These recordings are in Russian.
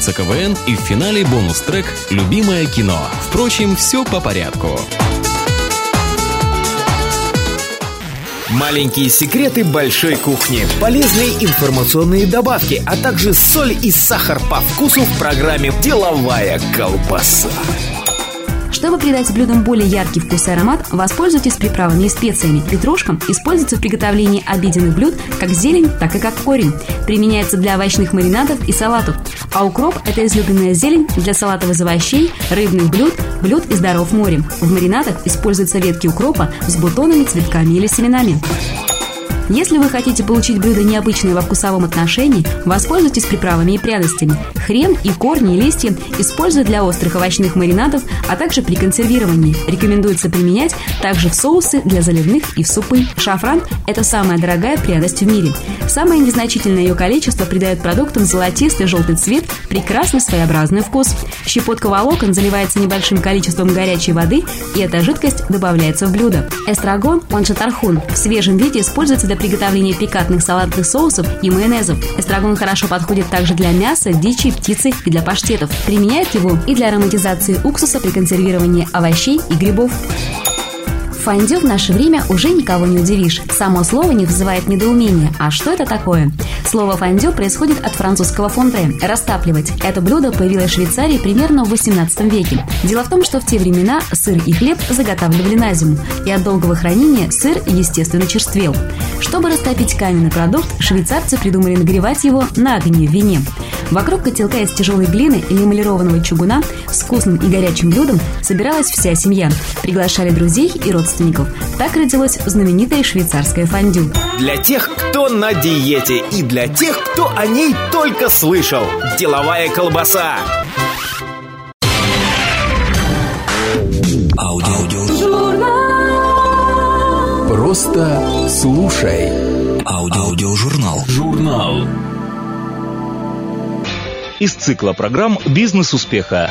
«Страница КВН» и в финале бонус-трек «Любимое кино». Впрочем, все по порядку. Маленькие секреты большой кухни, полезные информационные добавки, а также соль и сахар по вкусу в программе «Деловая колбаса». Чтобы придать блюдам более яркий вкус и аромат, воспользуйтесь приправами и специями. Петрушка используется в приготовлении обеденных блюд как зелень, так и как корень. Применяется для овощных маринадов и салатов. А укроп – это излюбленная зелень для салатов из овощей, рыбных блюд, блюд из даров морем. В маринадах используются ветки укропа с бутонами, цветками или семенами. Если вы хотите получить блюдо необычное во вкусовом отношении, воспользуйтесь приправами и пряностями. Хрен и корни и листья используют для острых овощных маринадов, а также при консервировании. Рекомендуется применять также в соусы для заливных и в супы. Шафран – это самая дорогая пряность в мире. Самое незначительное ее количество придает продуктам золотистый желтый цвет, прекрасный своеобразный вкус. Щепотка волокон заливается небольшим количеством горячей воды, и эта жидкость добавляется в блюдо. Эстрагон, он же тархун, в свежем виде используется для приготовления пикантных салатных соусов и майонезов. Эстрагон хорошо подходит также для мяса, дичи, птицы и для паштетов. Применяют его и для ароматизации уксуса при консервировании овощей и грибов. Фондю в наше время уже никого не удивишь. Само слово не вызывает недоумения. А что это такое? Слово фондю происходит от французского фонде – растапливать. Это блюдо появилось в Швейцарии примерно в 18 веке. Дело в том, что в те времена сыр и хлеб заготавливали на зиму, и от долгого хранения сыр, естественно, черствел. Чтобы растопить каменный продукт, швейцарцы придумали нагревать его на огне в вине. Вокруг котелка из тяжелой глины или эмалированного чугуна с вкусным и горячим блюдом собиралась вся семья. Приглашали друзей и родственников. Так родилось знаменитое швейцарское фондю. Для тех, кто на диете и для тех, кто о ней только слышал. Деловая колбаса. Просто слушай. Аудиожурнал. Журнал. из цикла программ «Бизнес успеха».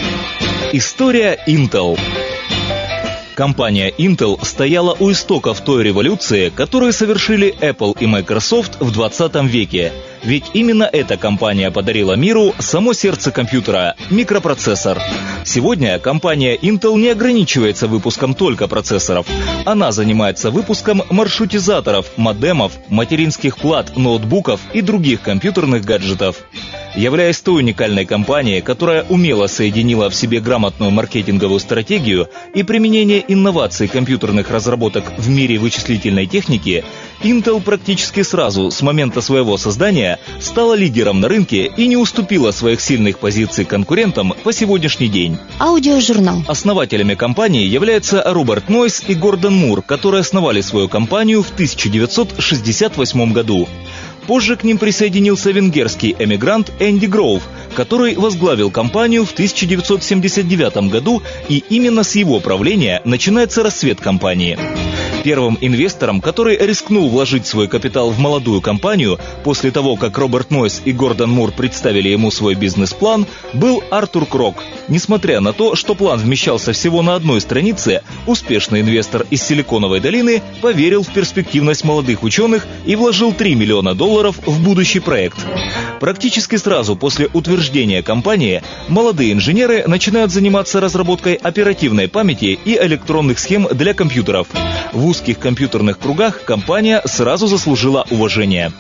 История Intel. Компания Intel стояла у истоков той революции, которую совершили Apple и Microsoft в 20 веке. Ведь именно эта компания подарила миру само сердце компьютера – микропроцессор. Сегодня компания Intel не ограничивается выпуском только процессоров. Она занимается выпуском маршрутизаторов, модемов, материнских плат, ноутбуков и других компьютерных гаджетов. Являясь той уникальной компанией, которая умело соединила в себе грамотную маркетинговую стратегию и применение инноваций компьютерных разработок в мире вычислительной техники, Intel практически сразу с момента своего создания стала лидером на рынке и не уступила своих сильных позиций конкурентам по сегодняшний день. Аудиожурнал. Основателями компании являются Роберт Нойс и Гордон Мур, которые основали свою компанию в 1968 году. Позже к ним присоединился венгерский эмигрант Энди Гроув, который возглавил компанию в 1979 году, и именно с его правления начинается рассвет компании. Первым инвестором, который рискнул вложить свой капитал в молодую компанию после того, как Роберт Нойс и Гордон Мур представили ему свой бизнес-план, был Артур Крок. Несмотря на то, что план вмещался всего на одной странице, успешный инвестор из Силиконовой долины поверил в перспективность молодых ученых и вложил 3 миллиона долларов в будущий проект. Практически сразу после утверждения компании молодые инженеры начинают заниматься разработкой оперативной памяти и электронных схем для компьютеров. В узких компьютерных кругах компания сразу заслужила уважение.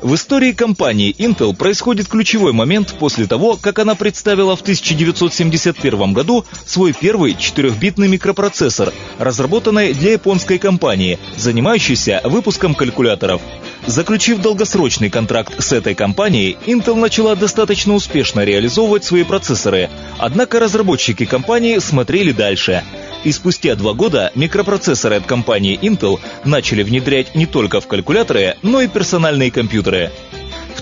В истории компании Intel происходит ключевой момент после того, как она представила в 1971 году свой первый 4-битный микропроцессор, разработанный для японской компании, занимающейся выпуском калькуляторов. Заключив долгосрочный контракт с этой компанией, Intel начала достаточно успешно реализовывать свои процессоры. Однако разработчики компании смотрели дальше. И спустя два года микропроцессоры от компании Intel начали внедрять не только в калькуляторы, но и персональные компьютеры.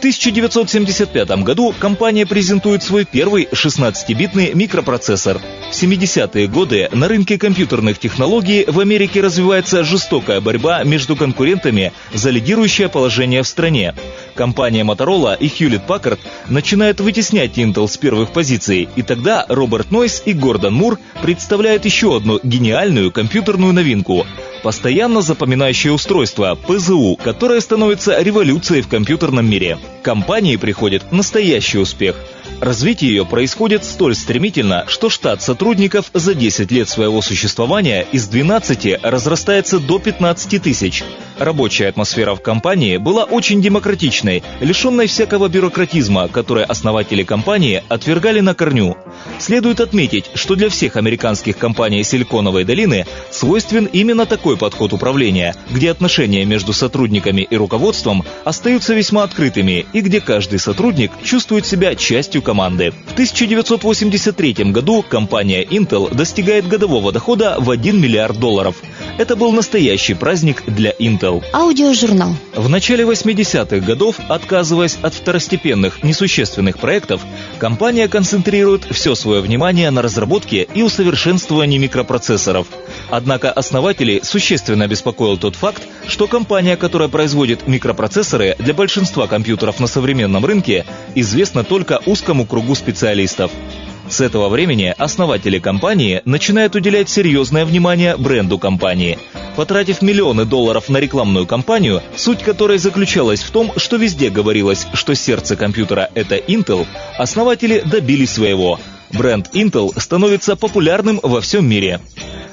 В 1975 году компания презентует свой первый 16-битный микропроцессор. В 70-е годы на рынке компьютерных технологий в Америке развивается жестокая борьба между конкурентами за лидирующее положение в стране. Компания Motorola и Hewlett Packard начинают вытеснять Intel с первых позиций, и тогда Роберт Нойс и Гордон Мур представляют еще одну гениальную компьютерную новинку – Постоянно запоминающее устройство ПЗУ, которое становится революцией в компьютерном мире. Компании приходит настоящий успех – Развитие ее происходит столь стремительно, что штат сотрудников за 10 лет своего существования из 12 разрастается до 15 тысяч. Рабочая атмосфера в компании была очень демократичной, лишенной всякого бюрократизма, который основатели компании отвергали на корню. Следует отметить, что для всех американских компаний Силиконовой долины свойствен именно такой подход управления, где отношения между сотрудниками и руководством остаются весьма открытыми и где каждый сотрудник чувствует себя частью команды. В 1983 году компания Intel достигает годового дохода в 1 миллиард долларов. Это был настоящий праздник для Intel. Аудиожурнал. В начале 80-х годов, отказываясь от второстепенных, несущественных проектов, компания концентрирует все свое внимание на разработке и усовершенствовании микропроцессоров. Однако основателей существенно беспокоил тот факт, что компания, которая производит микропроцессоры для большинства компьютеров на современном рынке, известна только узкому кругу специалистов. С этого времени основатели компании начинают уделять серьезное внимание бренду компании. Потратив миллионы долларов на рекламную кампанию, суть которой заключалась в том, что везде говорилось, что сердце компьютера – это Intel, основатели добились своего. Бренд Intel становится популярным во всем мире.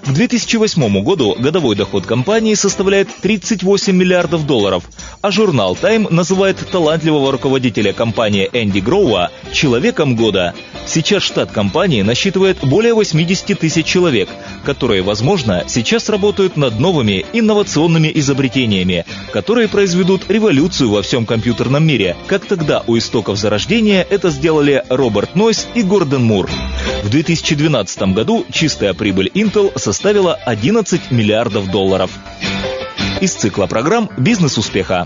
К 2008 году годовой доход компании составляет 38 миллиардов долларов, а журнал Time называет талантливого руководителя компании Энди Гроуа «человеком года». Сейчас штат компании насчитывает более 80 тысяч человек, которые, возможно, сейчас работают над новыми инновационными изобретениями, которые произведут революцию во всем компьютерном мире, как тогда у истоков зарождения это сделали Роберт Нойс и Гордон Мур. В 2012 году чистая прибыль Intel составила 11 миллиардов долларов. Из цикла программ «Бизнес успеха».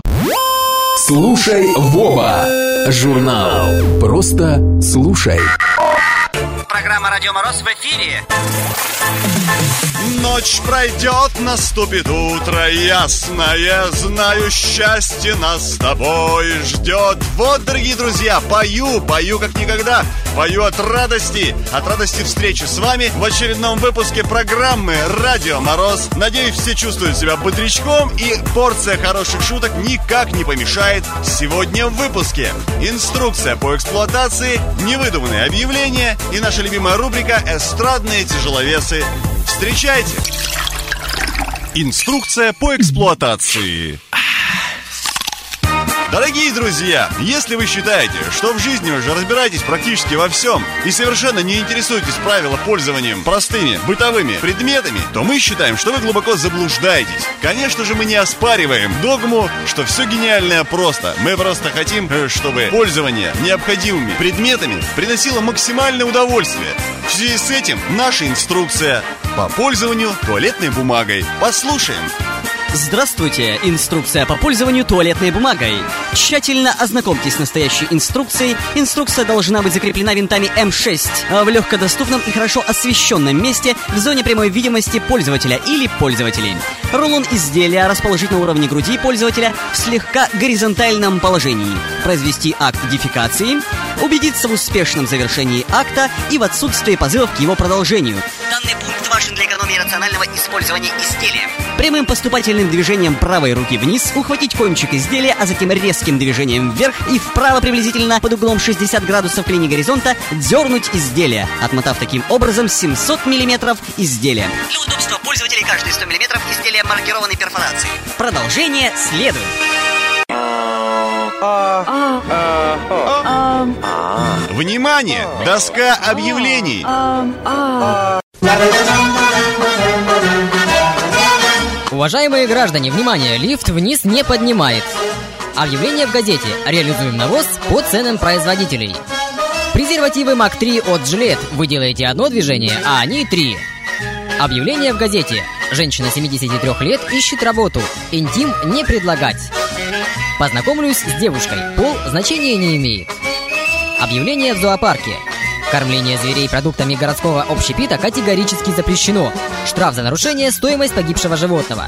Слушай Воба. Журнал. Просто слушай. Программа «Радио Мороз» в эфире. Ночь пройдет, наступит утро ясное Знаю, счастье нас с тобой ждет. Вот, дорогие друзья, пою, пою как никогда Пою от радости, от радости встречи с вами В очередном выпуске программы «Радио Мороз» Надеюсь, все чувствуют себя бодрячком И порция хороших шуток никак не помешает сегодня в выпуске. Инструкция по эксплуатации, невыдуманные объявления И наша любимая рубрика «Эстрадные тяжеловесы» Встречайте! Инструкция по эксплуатации. Дорогие друзья, если вы считаете, что в жизни уже разбираетесь практически во всем и совершенно не интересуетесь правила пользованием простыми бытовыми предметами, то мы считаем, что вы глубоко заблуждаетесь. Конечно же, мы не оспариваем догму, что все гениальное просто. Мы просто хотим, э, чтобы пользование необходимыми предметами приносило максимальное удовольствие. В связи с этим наша инструкция по пользованию туалетной бумагой. Послушаем. Здравствуйте! Инструкция по пользованию туалетной бумагой. Тщательно ознакомьтесь с настоящей инструкцией. Инструкция должна быть закреплена винтами М6 в легкодоступном и хорошо освещенном месте в зоне прямой видимости пользователя или пользователей. Рулон изделия расположить на уровне груди пользователя в слегка горизонтальном положении. Произвести акт дефекации. Убедиться в успешном завершении акта и в отсутствии позывов к его продолжению. Данный пункт важен для экономии рационального использования изделия. Прямым поступательным движением правой руки вниз ухватить кончик изделия, а затем резким движением вверх и вправо приблизительно под углом 60 градусов к линии горизонта дернуть изделие, отмотав таким образом 700 миллиметров изделия. Для удобства пользователей каждые 100 миллиметров изделия маркированной перфорации. Продолжение следует. Внимание! Доска объявлений! Уважаемые граждане, внимание, лифт вниз не поднимает. Объявление в газете. Реализуем навоз по ценам производителей. Презервативы МАК-3 от Жилет. Вы делаете одно движение, а они три. Объявление в газете. Женщина 73 лет ищет работу. Интим не предлагать. Познакомлюсь с девушкой. Пол значения не имеет. Объявление в зоопарке. Кормление зверей продуктами городского общепита категорически запрещено. Штраф за нарушение – стоимость погибшего животного.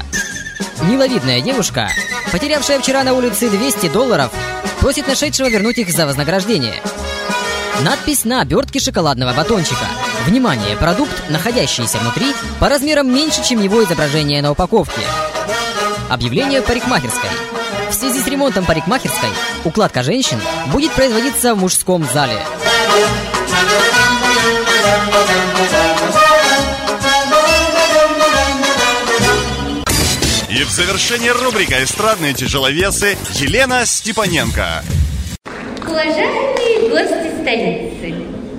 Миловидная девушка, потерявшая вчера на улице 200 долларов, просит нашедшего вернуть их за вознаграждение. Надпись на обертке шоколадного батончика. Внимание, продукт, находящийся внутри, по размерам меньше, чем его изображение на упаковке. Объявление парикмахерской. В связи с ремонтом парикмахерской укладка женщин будет производиться в мужском зале. И в завершении рубрика «Эстрадные тяжеловесы» Елена Степаненко. Уважаемые гости столицы,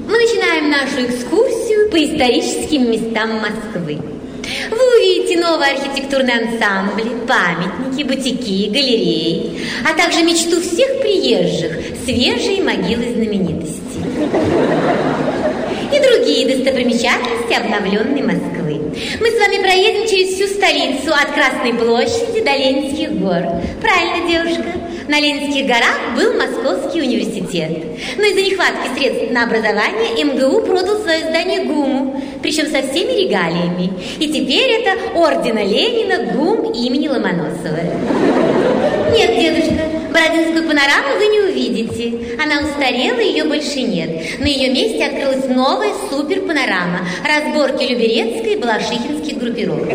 мы начинаем нашу экскурсию по историческим местам Москвы. Вы увидите новые архитектурные ансамбли, памятники, бутики, галереи, а также мечту всех приезжих – свежие могилы знаменитостей. И другие достопримечательности обновленной Москвы. Мы с вами проедем через всю столицу от Красной площади до Ленинских гор. Правильно, девушка? На Ленинских горах был Московский университет. Но из-за нехватки средств на образование МГУ продал свое здание ГУМу, причем со всеми регалиями. И теперь это ордена Ленина ГУМ имени Ломоносова. Нет, дедушка, Бородинскую панораму вы не увидите. Она устарела, ее больше нет. На ее месте открылась новая супер-панорама. Разборки Люберецкой и Балашихинских группировок.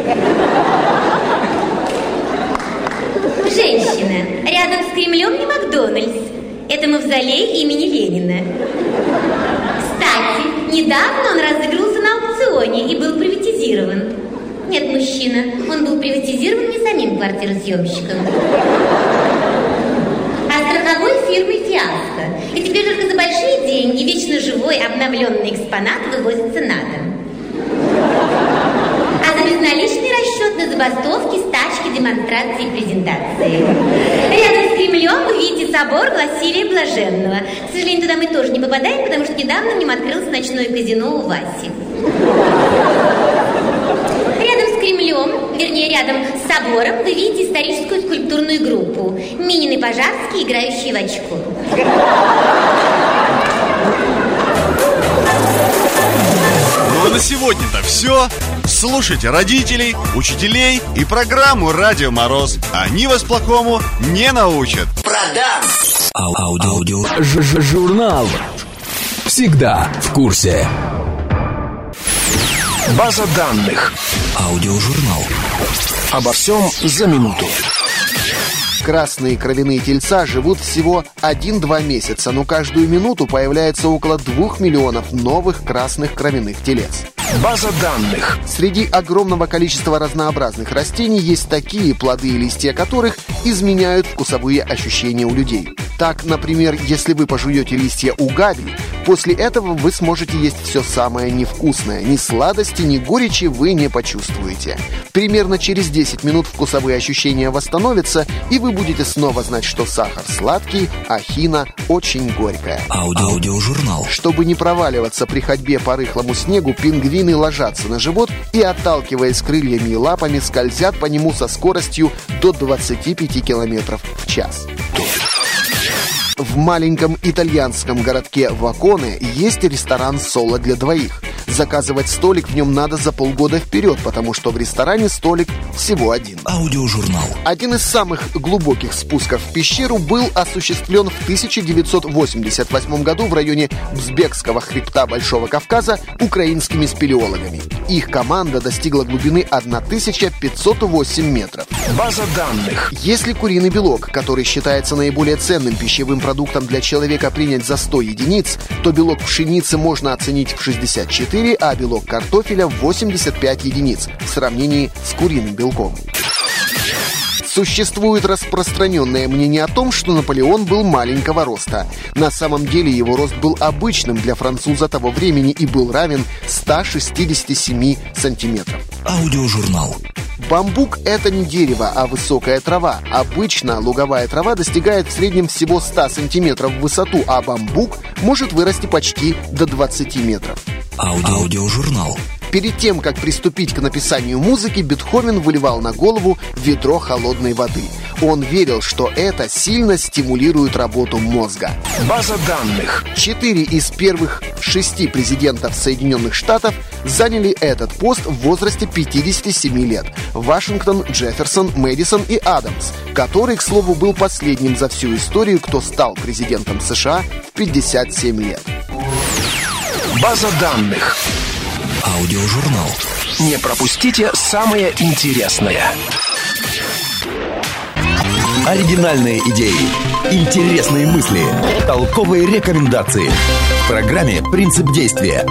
Женщина. Рядом с Кремлем не Макдональдс. Это мавзолей имени Ленина. Кстати, недавно он разыгрывался на аукционе и был приватизирован. Нет, мужчина, он был приватизирован не самим квартиросъемщиком, страховой фирмой «Фиаско». И теперь только за большие деньги вечно живой обновленный экспонат вывозится на дом. А за безналичный расчет на забастовки, стачки, демонстрации и презентации. Рядом с Кремлем вы видите собор Василия Блаженного. К сожалению, туда мы тоже не попадаем, потому что недавно в нем открылось ночное казино у Васи. Рядом с Кремлем, вернее, рядом с собором, вы видите историческую Пожарский, играющие в очко. Ну а на сегодня-то все. Слушайте родителей, учителей и программу «Радио Мороз». Они вас плохому не научат. Продам. Ау- Аудио. Ж- ж- Журнал. Всегда в курсе. База данных. Аудиожурнал. Обо всем за минуту. Красные кровяные тельца живут всего 1-2 месяца, но каждую минуту появляется около 2 миллионов новых красных кровяных телец. База данных. Среди огромного количества разнообразных растений есть такие плоды и листья которых изменяют вкусовые ощущения у людей. Так, например, если вы пожуете листья угави, после этого вы сможете есть все самое невкусное. Ни сладости, ни горечи вы не почувствуете. Примерно через 10 минут вкусовые ощущения восстановятся, и вы будете снова знать, что сахар сладкий, а хина очень горькая. Аудио- Аудиожурнал. Чтобы не проваливаться при ходьбе по рыхлому снегу, пингвины ложатся на живот и, отталкиваясь крыльями и лапами, скользят по нему со скоростью до 25 километров в час. В маленьком итальянском городке Ваконе есть ресторан «Соло для двоих». Заказывать столик в нем надо за полгода вперед, потому что в ресторане столик всего один. Аудиожурнал. Один из самых глубоких спусков в пещеру был осуществлен в 1988 году в районе Бзбекского хребта Большого Кавказа украинскими спелеологами. Их команда достигла глубины 1508 метров. База данных. Если куриный белок, который считается наиболее ценным пищевым продуктом для человека, принять за 100 единиц, то белок пшеницы можно оценить в 64, а белок картофеля в 85 единиц в сравнении с куриным белком. Существует распространенное мнение о том, что Наполеон был маленького роста. На самом деле его рост был обычным для француза того времени и был равен 167 сантиметров. Аудиожурнал. Бамбук – это не дерево, а высокая трава. Обычно луговая трава достигает в среднем всего 100 сантиметров в высоту, а бамбук может вырасти почти до 20 метров. Аудио- Аудиожурнал. Перед тем, как приступить к написанию музыки, Бетховен выливал на голову ведро холодной воды. Он верил, что это сильно стимулирует работу мозга. База данных. Четыре из первых шести президентов Соединенных Штатов заняли этот пост в возрасте 57 лет. Вашингтон, Джефферсон, Мэдисон и Адамс, который, к слову, был последним за всю историю, кто стал президентом США в 57 лет. База данных. Аудиожурнал. Не пропустите самое интересное. Оригинальные идеи, интересные мысли, толковые рекомендации. В программе «Принцип действия».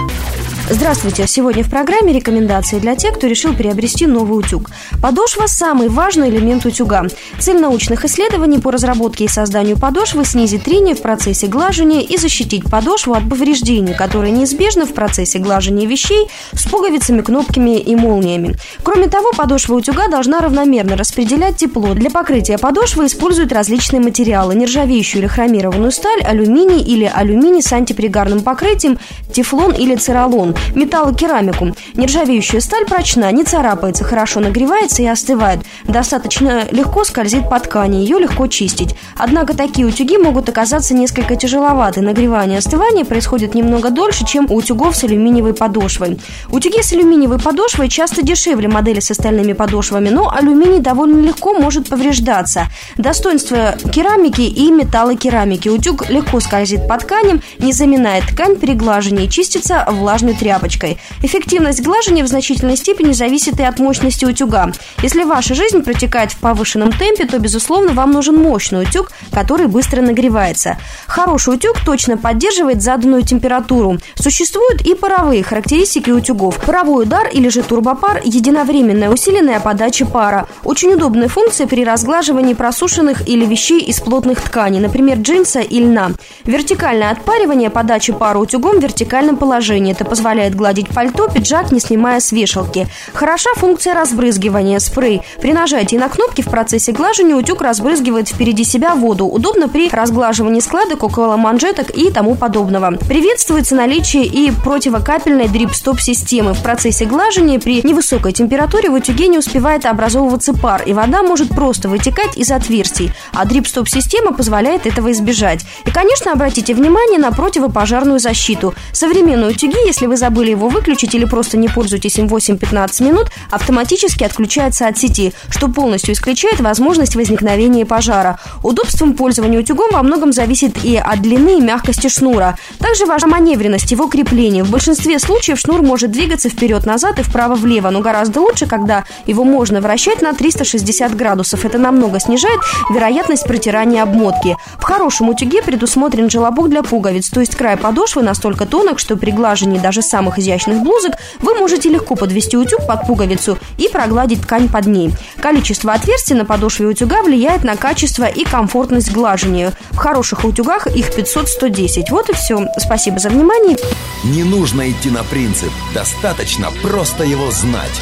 Здравствуйте! Сегодня в программе рекомендации для тех, кто решил приобрести новый утюг. Подошва – самый важный элемент утюга. Цель научных исследований по разработке и созданию подошвы – снизить трение в процессе глажения и защитить подошву от повреждений, которые неизбежны в процессе глажения вещей с пуговицами, кнопками и молниями. Кроме того, подошва утюга должна равномерно распределять тепло. Для покрытия подошвы используют различные материалы – нержавеющую или хромированную сталь, алюминий или алюминий с антипригарным покрытием, тефлон или церолон металлокерамику. Нержавеющая сталь прочна, не царапается, хорошо нагревается и остывает. Достаточно легко скользит по ткани, ее легко чистить. Однако такие утюги могут оказаться несколько тяжеловаты. Нагревание и остывание происходит немного дольше, чем у утюгов с алюминиевой подошвой. Утюги с алюминиевой подошвой часто дешевле модели с остальными подошвами, но алюминий довольно легко может повреждаться. Достоинство керамики и металлокерамики. Утюг легко скользит по тканям, не заминает ткань при глажении, чистится влажной тряпочкой. Эффективность глажения в значительной степени зависит и от мощности утюга. Если ваша жизнь протекает в повышенном темпе, то, безусловно, вам нужен мощный утюг, который быстро нагревается. Хороший утюг точно поддерживает заданную температуру. Существуют и паровые характеристики утюгов. Паровой удар или же турбопар – единовременная усиленная подача пара. Очень удобная функция при разглаживании просушенных или вещей из плотных тканей, например, джинса и льна. Вертикальное отпаривание подачи пара утюгом в вертикальном положении. Это позволяет позволяет гладить пальто, пиджак, не снимая с вешалки. Хороша функция разбрызгивания, спрей. При нажатии на кнопки в процессе глажения утюг разбрызгивает впереди себя воду. Удобно при разглаживании складок, около манжеток и тому подобного. Приветствуется наличие и противокапельной дрип-стоп-системы. В процессе глажения при невысокой температуре в утюге не успевает образовываться пар, и вода может просто вытекать из отверстий, а дрип-стоп-система позволяет этого избежать. И, конечно, обратите внимание на противопожарную защиту. Современные утюги, если вы забыли его выключить или просто не пользуетесь им 8-15 минут, автоматически отключается от сети, что полностью исключает возможность возникновения пожара. Удобством пользования утюгом во многом зависит и от длины и мягкости шнура. Также важна маневренность его крепления. В большинстве случаев шнур может двигаться вперед-назад и вправо-влево, но гораздо лучше, когда его можно вращать на 360 градусов. Это намного снижает вероятность протирания обмотки. В хорошем утюге предусмотрен желобок для пуговиц, то есть край подошвы настолько тонок, что при глажении даже самых изящных блузок, вы можете легко подвести утюг под пуговицу и прогладить ткань под ней. Количество отверстий на подошве утюга влияет на качество и комфортность глажения. В хороших утюгах их 500-110. Вот и все. Спасибо за внимание. Не нужно идти на принцип. Достаточно просто его знать.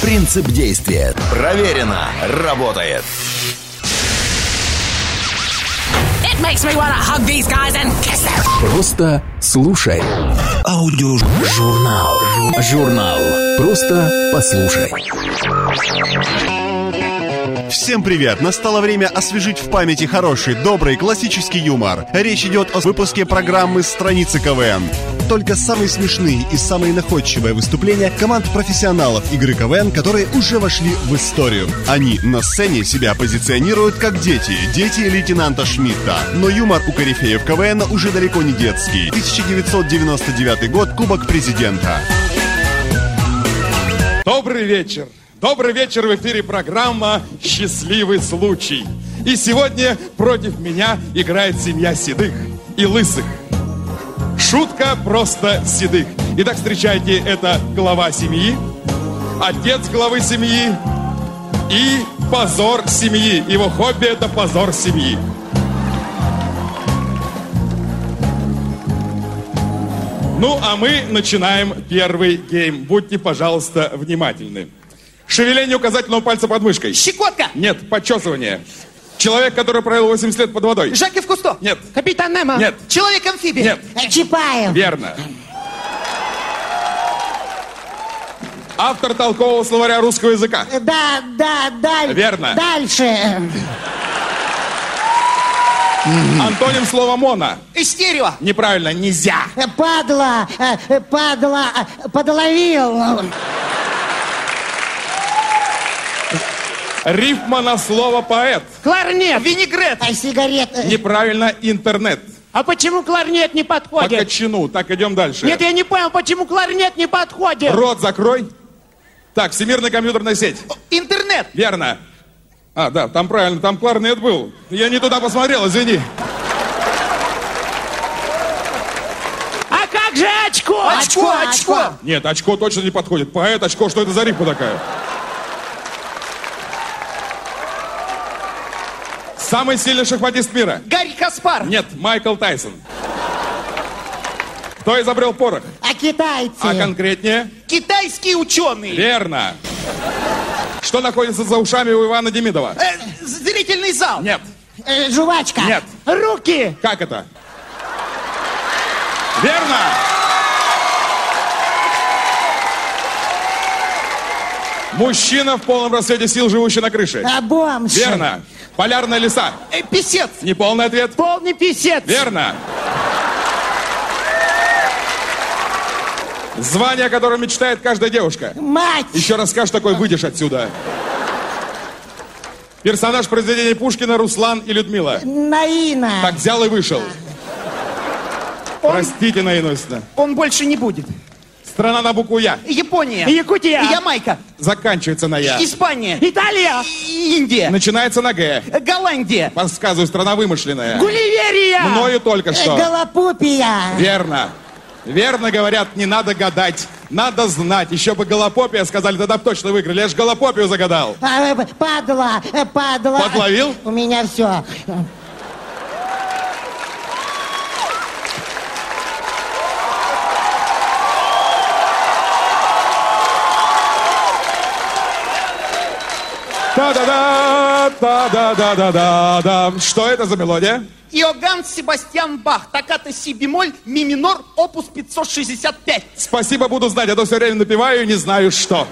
Принцип действия. Проверено. Работает. Просто слушай. Аудиожурнал. Журнал. Просто послушай. Всем привет! Настало время освежить в памяти хороший, добрый, классический юмор. Речь идет о выпуске программы «Страницы КВН». Только самые смешные и самые находчивые выступления команд профессионалов игры КВН, которые уже вошли в историю. Они на сцене себя позиционируют как дети, дети лейтенанта Шмидта. Но юмор у корифеев КВН уже далеко не детский. 1999 год, Кубок Президента. Добрый вечер! Добрый вечер в эфире программа «Счастливый случай». И сегодня против меня играет семья седых и лысых. Шутка просто седых. Итак, встречайте, это глава семьи, отец главы семьи и позор семьи. Его хобби – это позор семьи. Ну, а мы начинаем первый гейм. Будьте, пожалуйста, внимательны. Шевеление указательного пальца под мышкой. Щекотка. Нет, почесывание. Человек, который провел 80 лет под водой. Жаки в Кусто. Нет. Капитан Немо. Нет. Человек-амфибия. Нет. Чапаев. Верно. Автор толкового словаря русского языка. Да, да, даль... Верно. Дальше. Антоним слова «моно». Истерио. Неправильно, нельзя. Падла, э, падла, э, подловил. Рифма на слово «поэт». Кларнет. Винегрет. А сигарет. Неправильно, интернет. А почему кларнет не По подходит? кочану. Так, идем дальше. Нет, я не понял, почему кларнет не подходит. Рот закрой. Так, всемирная компьютерная сеть. Интернет. Верно. А, да, там правильно, там кларнет был. Я не туда посмотрел, извини. А как же очко? Очко, очко. Нет, очко точно не подходит. Поэт, очко, что это за рифма такая? Самый сильный шахматист мира. Гарри Каспар. Нет, Майкл Тайсон. Кто изобрел порох? А китайцы? А конкретнее? Китайские ученые. Верно. Что находится за ушами у Ивана Демидова? Э, зрительный зал. Нет. Э, жвачка. Нет. Руки. Как это? Верно. Мужчина в полном рассвете сил, живущий на крыше. А бомж. Верно. Полярная лиса. Э, писец. Неполный ответ. Полный писец. Верно. Звание, о котором мечтает каждая девушка. Мать. Еще раз скажешь такой, выйдешь отсюда. Персонаж произведения Пушкина Руслан и Людмила. Наина. Так взял и вышел. Простите, Наина Иосифовна. Он больше не будет. Страна на букву Я. Япония. Якутия. Ямайка. Заканчивается на Я. Испания. Италия. Индия. Начинается на Г. Голландия. Подсказываю, страна вымышленная. Гулливерия. Мною только что. Голопупия. Верно. Верно говорят, не надо гадать. Надо знать. Еще бы голопопия сказали, тогда бы точно выиграли. Я же голопопию загадал. А, э, падла, э, падла. Подловил? У меня все. Та-да-да, та-да-да-да-да-да. Что это за мелодия? Иоганн Себастьян Бах. Токкато си бемоль, ми минор, опус 565. Спасибо, буду знать, а то все время напиваю и не знаю что.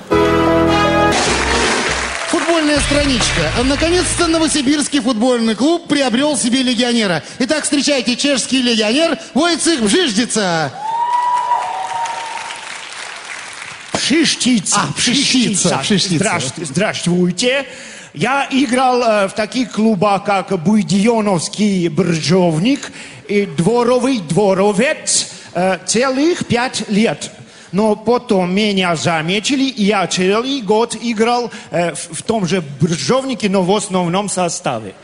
Футбольная страничка. Наконец-то Новосибирский футбольный клуб приобрел себе легионера. Итак, встречайте чешский легионер Войцех Бжиждица. Пшиштица. А, Пшиштица, Пшиштица. Здравствуйте. Здравствуйте. Я играл э, в таких клубах, как Буйдионовский Бржовник и Дворовый Дворовец э, целых пять лет. Но потом меня заметили, и я целый год играл э, в, в том же Бржовнике, но в основном составе.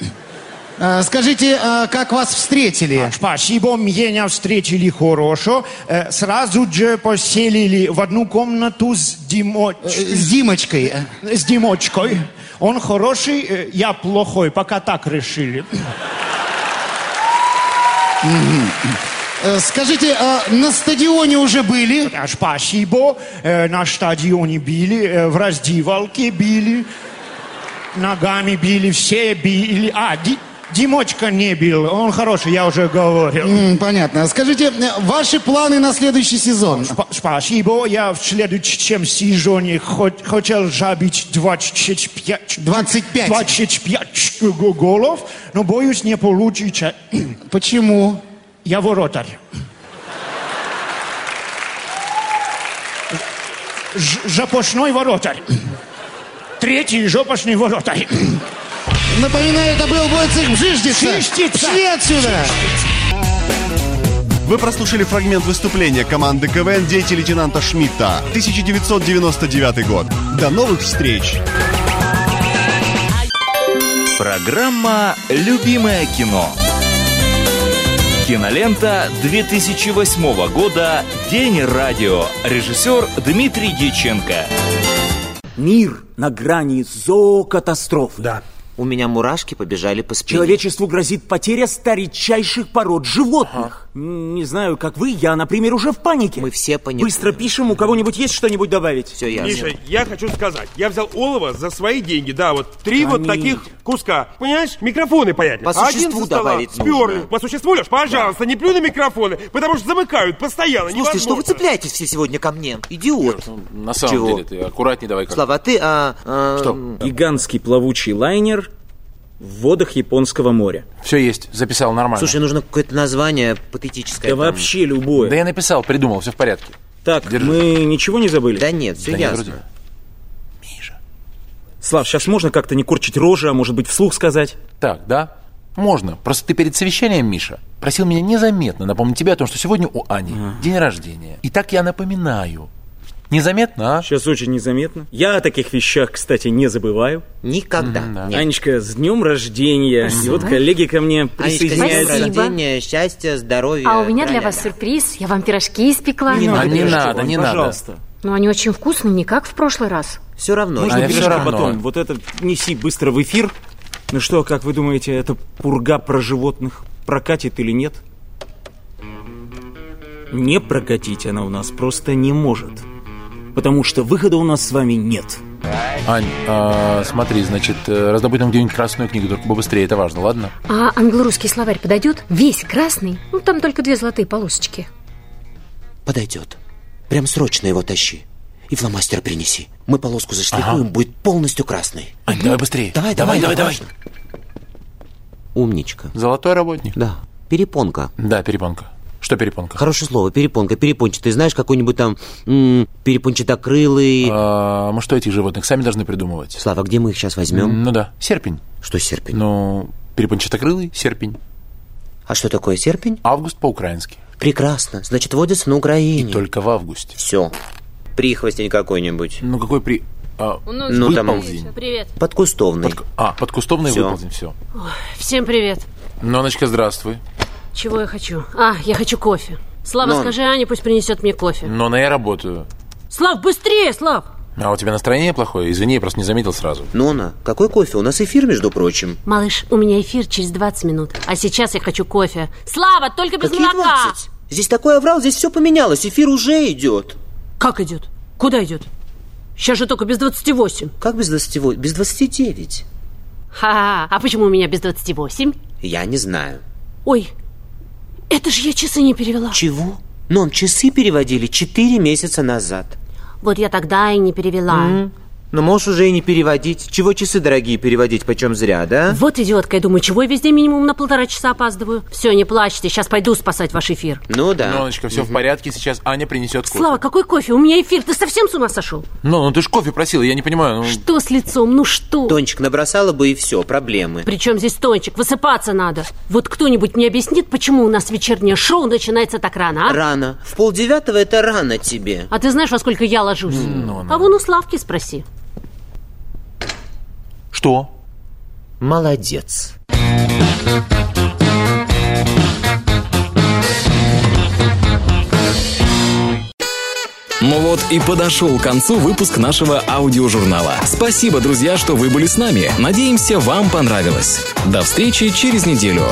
А, Скажите, а, как вас встретили? Спасибо, меня встретили хорошо. Э, Сразу же поселили в одну комнату с Димо... С Димочкой. С Димочкой. Он хороший, э, я плохой, пока так решили. Э, Скажите, а на стадионе уже были? А, Спасибо. Э, На стадионе били, э, в раздевалке били, ногами били, все били. А, Димочка не бил, он хороший, я уже говорил. М, Понятно. Скажите, э, ваши планы на следующий сезон? Спа- Спасибо, я в следующем сезоне хот- хотел забить 25... 25? 25 го- голов, но боюсь не получится. Почему? Я воротарь. Ж- Жопошной воротарь. Третий жопошный воротарь. Напоминаю, это был Войцех Бжиждица. Бжиждица. Шли отсюда! Вы прослушали фрагмент выступления команды КВН «Дети лейтенанта Шмидта», 1999 год. До новых встреч! Программа «Любимое кино». Кинолента 2008 года «День радио». Режиссер Дмитрий Дьяченко. Мир на грани зоокатастрофы. Да. У меня муражки побежали по спине. Человечеству грозит потеря старичайших пород животных. Не знаю, как вы, я, например, уже в панике. Мы все поняли. Быстро пишем, у кого-нибудь есть что-нибудь добавить? Все Миша, я хочу сказать, я взял олово за свои деньги, да, вот три вот Они- таких куска. Понимаешь, микрофоны понятно. По Один существу добавить сперли. нужно. По существу, Леш, пожалуйста, не плюй на микрофоны, потому что замыкают постоянно, Слушайте, что вы невозможно. цепляетесь все сегодня ко мне? Идиот. На самом Чего? деле, ты аккуратней давай как. Слава, а ты, а... а, Что? Гигантский плавучий лайнер в водах Японского моря. Все есть, записал нормально. Слушай, нужно какое-то название патетическое. Да там. вообще любое. Да я написал, придумал, все в порядке. Так, мы ничего не забыли? Да нет, все Да нет, ясно. вроде. Слав, сейчас можно как-то не корчить рожи, а может быть вслух сказать? Так, да? Можно. Просто ты перед совещанием, Миша, просил меня незаметно напомнить тебе о том, что сегодня у Ани день рождения. И так я напоминаю. Незаметно, а? Сейчас очень незаметно. Я о таких вещах, кстати, не забываю. Никогда. Нет. Анечка, с днем рождения. И вот коллеги ко мне Анечка, с днем присоединяются. рождения, счастья, здоровья. А у меня для вас сюрприз. Я вам пирожки испекла. Не А надо, не надо, не Пожалуйста. Но они очень вкусные, не как в прошлый раз. Все равно. Можно А пирожки равно. потом. Вот это неси быстро в эфир. Ну что, как вы думаете, эта пурга про животных прокатит или нет? Не прокатить она у нас просто не может. Потому что выхода у нас с вами нет. Ань, а, смотри, значит, э, раздобудь нам где-нибудь красную книгу, только побыстрее, это важно, ладно? А англо-русский словарь подойдет? Весь красный? Ну, там только две золотые полосочки. Подойдет. Прям срочно его тащи. И фломастер принеси. Мы полоску зашлифуем, будет полностью красный. Ань, давай быстрее. Давай, давай, давай, давай. важно. Умничка. Золотой работник? Да. Перепонка. Да, перепонка. Что перепонка? Хорошее слово, перепонка, перепончатый. Знаешь, какой-нибудь там м, перепончатокрылый... А, мы что, этих животных сами должны придумывать? Слава, где мы их сейчас возьмем? Ну да, серпень. Что серпень? Ну, перепончатокрылый, серпень. А что такое серпень? Август по-украински. Прекрасно. Значит, водится на Украине. Только в августе. Все. Прихвостень какой-нибудь. Ну, какой при... а, Ну, там... выползень. Привет. Подкустовный. Под- А, подкустовный Всё. выползень, все. Всем привет. Ноночка, здравствуй. Чего я хочу? А, я хочу кофе. Слава, Нон. скажи Ане, пусть принесет мне кофе. Нона, я работаю. Слав, быстрее, Слав! А у тебя настроение плохое? Извини, я просто не заметил сразу. Нона, какой кофе? У нас эфир, между прочим. Малыш, у меня эфир через 20 минут, а сейчас я хочу кофе. Слава, только без Какие молока! 20? Здесь такой оврал, здесь все поменялось. Эфир уже идет. Как идет? Куда идет? Сейчас же только без 28. Как без 28? Без 29. Ха, а почему у меня без 28? Я не знаю. Ой, это же я часы не перевела. Чего? Нон, часы переводили 4 месяца назад. Вот я тогда и не перевела. М. Но можешь уже и не переводить. Чего часы дорогие переводить, почем зря, да? Вот идиотка, я думаю, чего я везде минимум на полтора часа опаздываю? Все, не плачьте, сейчас пойду спасать ваш эфир. Ну да. Ноночка, все в порядке, сейчас Аня принесет кофе. Слава, какой кофе? У меня эфир, ты совсем с ума сошел? Ну, ну ты ж кофе просила, я не понимаю. Ну... Что с лицом? Ну что? Тончик набросала бы и все, проблемы. Причем здесь Тончик? Высыпаться надо. Вот кто-нибудь мне объяснит, почему у нас вечернее шоу начинается так рано, а? Рано. В полдевятого это рано тебе. А ты знаешь, во сколько я ложусь? Ну, А вон у Славки спроси. Что? Молодец. Ну вот и подошел к концу выпуск нашего аудиожурнала. Спасибо, друзья, что вы были с нами. Надеемся, вам понравилось. До встречи через неделю.